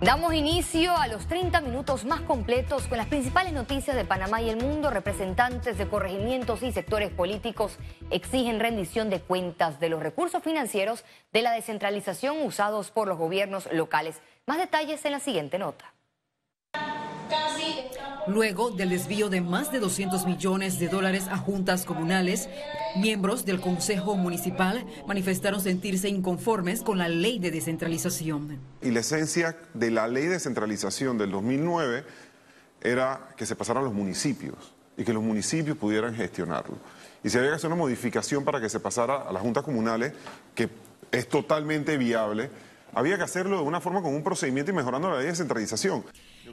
Damos inicio a los 30 minutos más completos con las principales noticias de Panamá y el mundo. Representantes de corregimientos y sectores políticos exigen rendición de cuentas de los recursos financieros de la descentralización usados por los gobiernos locales. Más detalles en la siguiente nota. Luego del desvío de más de 200 millones de dólares a juntas comunales, miembros del Consejo Municipal manifestaron sentirse inconformes con la ley de descentralización. Y la esencia de la ley de descentralización del 2009 era que se pasaran los municipios y que los municipios pudieran gestionarlo. Y si había que hacer una modificación para que se pasara a las juntas comunales, que es totalmente viable, había que hacerlo de una forma con un procedimiento y mejorando la ley de descentralización.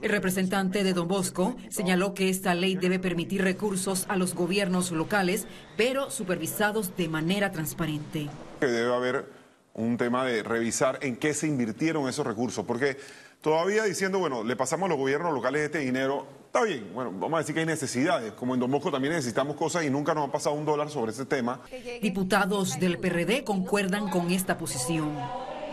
El representante de Don Bosco señaló que esta ley debe permitir recursos a los gobiernos locales, pero supervisados de manera transparente. Debe haber un tema de revisar en qué se invirtieron esos recursos, porque todavía diciendo, bueno, le pasamos a los gobiernos locales este dinero, está bien, bueno, vamos a decir que hay necesidades, como en Don Bosco también necesitamos cosas y nunca nos ha pasado un dólar sobre ese tema. Diputados del PRD concuerdan con esta posición.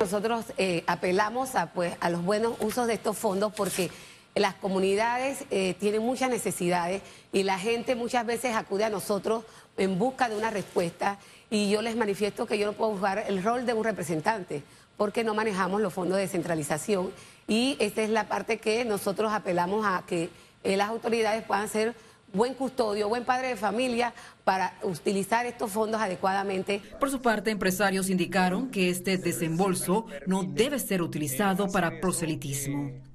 Nosotros eh, apelamos a, pues, a los buenos usos de estos fondos porque las comunidades eh, tienen muchas necesidades y la gente muchas veces acude a nosotros en busca de una respuesta y yo les manifiesto que yo no puedo jugar el rol de un representante porque no manejamos los fondos de descentralización y esta es la parte que nosotros apelamos a que eh, las autoridades puedan ser buen custodio, buen padre de familia para utilizar estos fondos adecuadamente. Por su parte, empresarios indicaron que este desembolso no debe ser utilizado para proselitismo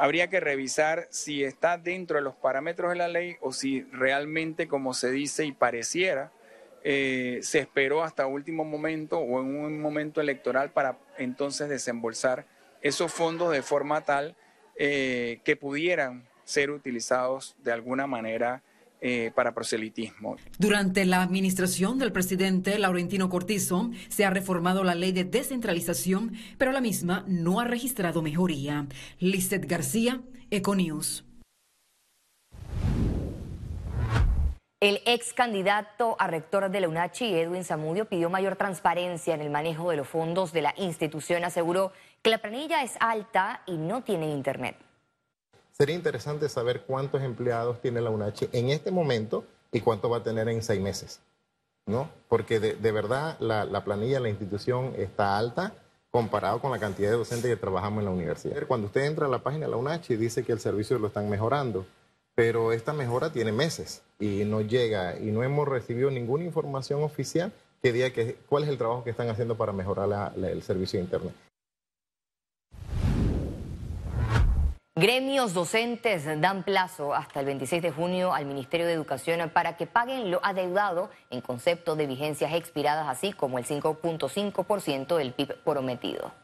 habría que revisar si está dentro de los parámetros de la ley o si realmente, como se dice y pareciera, eh, se esperó hasta último momento o en un momento electoral para entonces desembolsar esos fondos de forma tal eh, que pudieran ser utilizados de alguna manera eh, para proselitismo. Durante la administración del presidente Laurentino Cortizo se ha reformado la ley de descentralización, pero la misma no ha registrado mejoría. Lizeth García, Econews. El ex candidato a rector de la UNACHI, Edwin Zamudio, pidió mayor transparencia en el manejo de los fondos de la institución. Aseguró que la planilla es alta y no tiene internet. Sería interesante saber cuántos empleados tiene la UNACHI en este momento y cuánto va a tener en seis meses, ¿no? Porque de, verdad la, planilla de la institución está alta comparado con la cantidad de docentes que trabajamos en la universidad. Cuando usted entra a la página de la UNACHI dice que el servicio lo están mejorando, pero esta mejora tiene meses y no llega y no hemos recibido ninguna información oficial que diga que, cuál es el trabajo que están haciendo para mejorar el servicio de Internet. Gremios docentes dan plazo hasta el 26 de junio al Ministerio de Educación para que paguen lo adeudado en concepto de vigencias expiradas, así como el 5.5% del PIB prometido.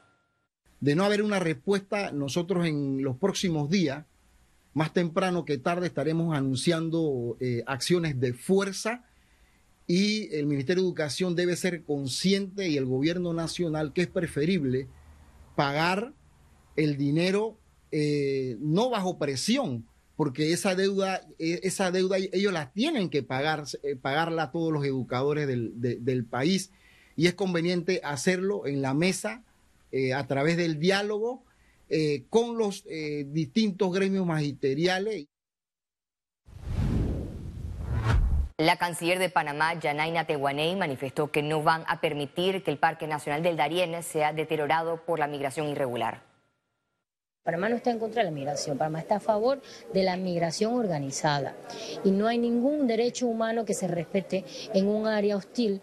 De no haber una respuesta, nosotros en los próximos días, más temprano que tarde, estaremos anunciando eh, acciones de fuerza y el Ministerio de Educación debe ser consciente y el gobierno nacional que es preferible pagar el dinero eh, no bajo presión, porque esa deuda, e, esa deuda ellos la tienen que pagar, eh, pagarla a todos los educadores del, país y es conveniente hacerlo en la mesa eh, a través del diálogo con los distintos gremios magisteriales. La canciller de Panamá, Yanaina Tehuaney, manifestó que no van a permitir que el Parque Nacional del Darién sea deteriorado por la migración irregular. Panamá no está en contra de la migración, Panamá está a favor de la migración organizada. Y no hay ningún derecho humano que se respete en un área hostil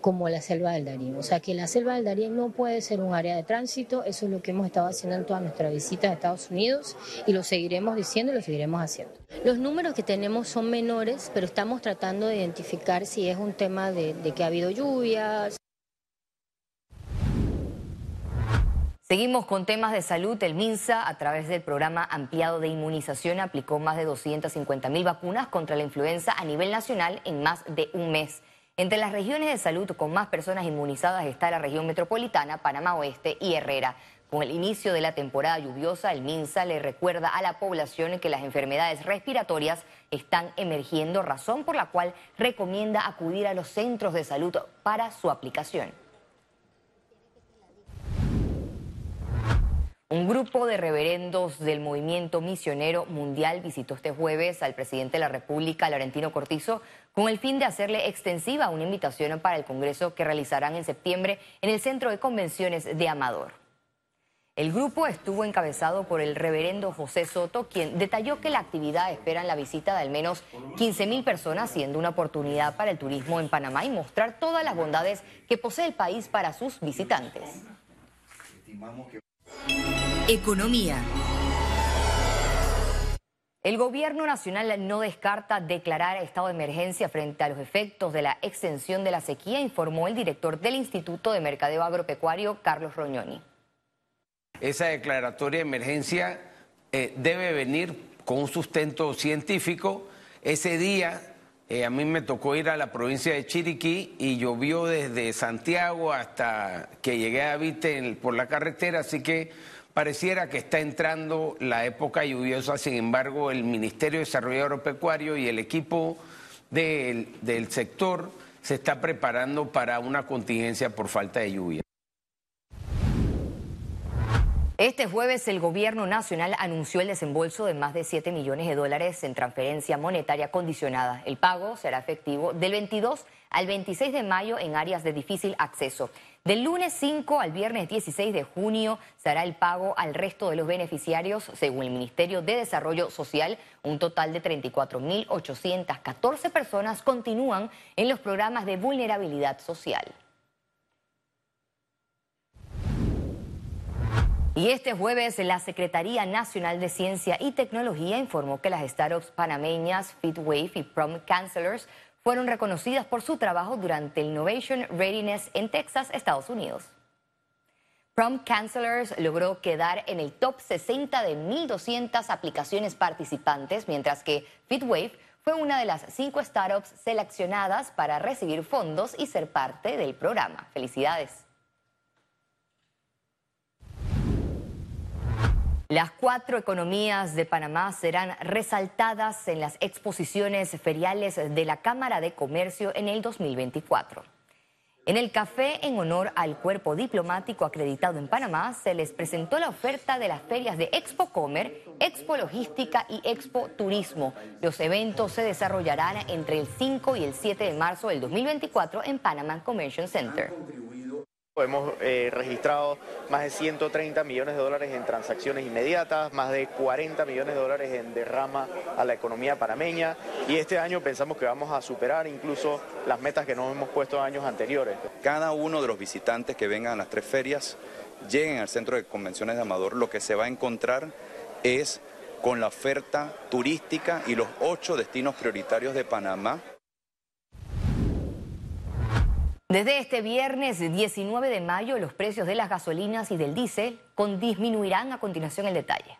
como la selva del Darién. O sea que la selva del Darién no puede ser un área de tránsito, eso es lo que hemos estado haciendo en todas nuestras visitas a Estados Unidos y lo seguiremos diciendo y lo seguiremos haciendo. Los números que tenemos son menores, pero estamos tratando de identificar si es un tema de, de que ha habido lluvias, Seguimos con temas de salud. El MINSA, a través del programa ampliado de inmunización, aplicó más de 250 mil vacunas contra la influenza a nivel nacional en más de un mes. Entre las regiones de salud con más personas inmunizadas está la región metropolitana, Panamá Oeste y Herrera. Con el inicio de la temporada lluviosa, el MINSA le recuerda a la población que las enfermedades respiratorias están emergiendo, razón por la cual recomienda acudir a los centros de salud para su aplicación. Un grupo de reverendos del movimiento misionero mundial visitó este jueves al presidente de la República, Laurentino Cortizo, con el fin de hacerle extensiva una invitación para el Congreso que realizarán en septiembre en el Centro de Convenciones de Amador. El grupo estuvo encabezado por el reverendo José Soto, quien detalló que la actividad espera la visita de al menos 15 mil personas, siendo una oportunidad para el turismo en Panamá y mostrar todas las bondades que posee el país para sus visitantes. Economía. El gobierno nacional no descarta declarar estado de emergencia frente a los efectos de la extensión de la sequía, informó el director del Instituto de Mercadeo Agropecuario, Carlos Roñoni. Esa declaratoria de emergencia eh, debe venir con un sustento científico. Ese día eh, a mí me tocó ir a la provincia de Chiriquí y llovió desde Santiago hasta que llegué a Vite por la carretera, así que pareciera que está entrando la época lluviosa, sin embargo el Ministerio de Desarrollo Agropecuario y el equipo del, del sector se está preparando para una contingencia por falta de lluvia. Este jueves el gobierno nacional anunció el desembolso de más de 7 millones de dólares en transferencia monetaria condicionada. El pago será efectivo del 22 al 26 de mayo en áreas de difícil acceso. Del lunes 5 al viernes 16 de junio será el pago al resto de los beneficiarios, según el Ministerio de Desarrollo Social. Un total de 34.814 personas continúan en los programas de vulnerabilidad social. Y este jueves la Secretaría Nacional de Ciencia y Tecnología informó que las startups panameñas FitWave y Prom Counselors fueron reconocidas por su trabajo durante el Innovation Readiness en Texas, Estados Unidos. Prom Counselors logró quedar en el top 60 de 1.200 aplicaciones participantes, mientras que FitWave fue una de las cinco startups seleccionadas para recibir fondos y ser parte del programa. Felicidades. Las cuatro economías de Panamá serán resaltadas en las exposiciones feriales de la Cámara de Comercio en el 2024. En el café en honor al cuerpo diplomático acreditado en Panamá se les presentó la oferta de las ferias de Expo Comer, Expo Logística y Expo Turismo. Los eventos se desarrollarán entre el 5 y el 7 de marzo del 2024 en Panama Convention Center. Hemos eh, registrado más de 130 millones de dólares en transacciones inmediatas, más de 40 millones de dólares en derrama a la economía panameña y este año pensamos que vamos a superar incluso las metas que nos hemos puesto años anteriores. Cada uno de los visitantes que vengan a las tres ferias, lleguen al centro de convenciones de Amador, lo que se va a encontrar es con la oferta turística y los ocho destinos prioritarios de Panamá desde este viernes 19 de mayo, los precios de las gasolinas y del diésel disminuirán a continuación el detalle.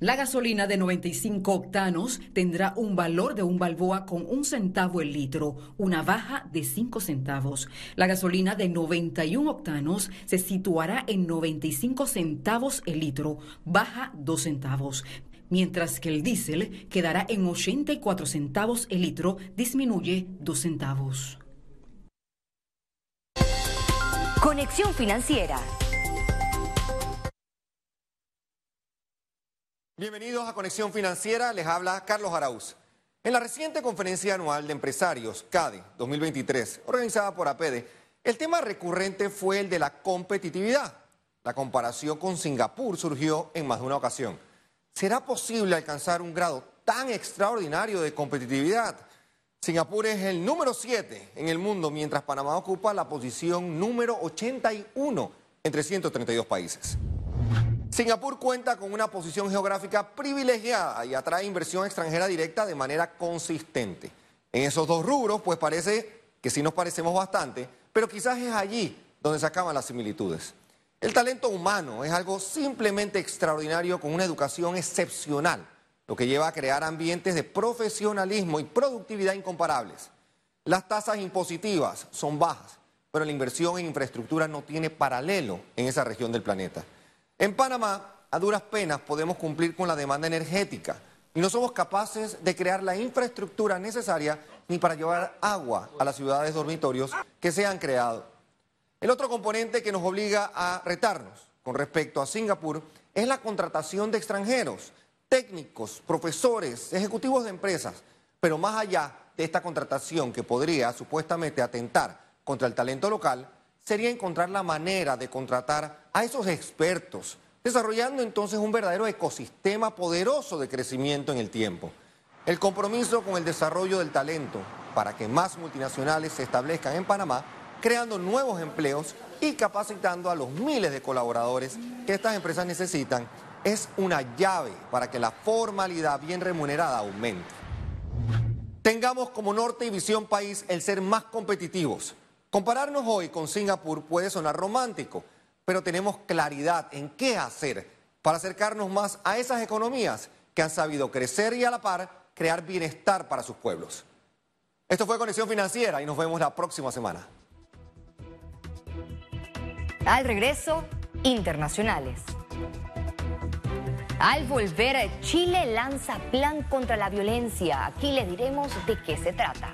La gasolina de 95 octanos tendrá un valor de un balboa con un centavo el litro, una baja de 5 centavos. La gasolina de 91 octanos se situará en 95 centavos el litro, baja 2 centavos. Mientras que el diésel quedará en 84 centavos el litro, disminuye 2 centavos. Conexión Financiera. Bienvenidos a Conexión Financiera, les habla Carlos Arauz. En la reciente conferencia anual de empresarios, CADE 2023, organizada por APEDE, el tema recurrente fue el de la competitividad. La comparación con Singapur surgió en más de una ocasión. ¿Será posible alcanzar un grado tan extraordinario de competitividad? Singapur es el número 7 en el mundo, mientras Panamá ocupa la posición número 81 entre 132 países. Singapur cuenta con una posición geográfica privilegiada y atrae inversión extranjera directa de manera consistente. En esos dos rubros, pues parece que sí nos parecemos bastante, pero quizás es allí donde se acaban las similitudes. El talento humano es algo simplemente extraordinario con una educación excepcional lo que lleva a crear ambientes de profesionalismo y productividad incomparables. Las tasas impositivas son bajas, pero la inversión en infraestructura no tiene paralelo en esa región del planeta. En Panamá, a duras penas podemos cumplir con la demanda energética y no somos capaces de crear la infraestructura necesaria ni para llevar agua a las ciudades dormitorios que se han creado. El otro componente que nos obliga a retarnos con respecto a Singapur es la contratación de extranjeros, técnicos, profesores, ejecutivos de empresas, pero más allá de esta contratación que podría supuestamente atentar contra el talento local, sería encontrar la manera de contratar a esos expertos, desarrollando entonces un verdadero ecosistema poderoso de crecimiento en el tiempo. El compromiso con el desarrollo del talento para que más multinacionales se establezcan en Panamá, creando nuevos empleos y capacitando a los miles de colaboradores que estas empresas necesitan, es una llave para que la formalidad bien remunerada aumente. Tengamos como norte y visión país el ser más competitivos. Compararnos hoy con Singapur puede sonar romántico, pero tenemos claridad en qué hacer para acercarnos más a esas economías que han sabido crecer y a la par crear bienestar para sus pueblos. Esto fue Conexión Financiera y nos vemos la próxima semana. Al regreso, internacionales. Al volver, Chile lanza plan contra la violencia. Aquí les diremos de qué se trata.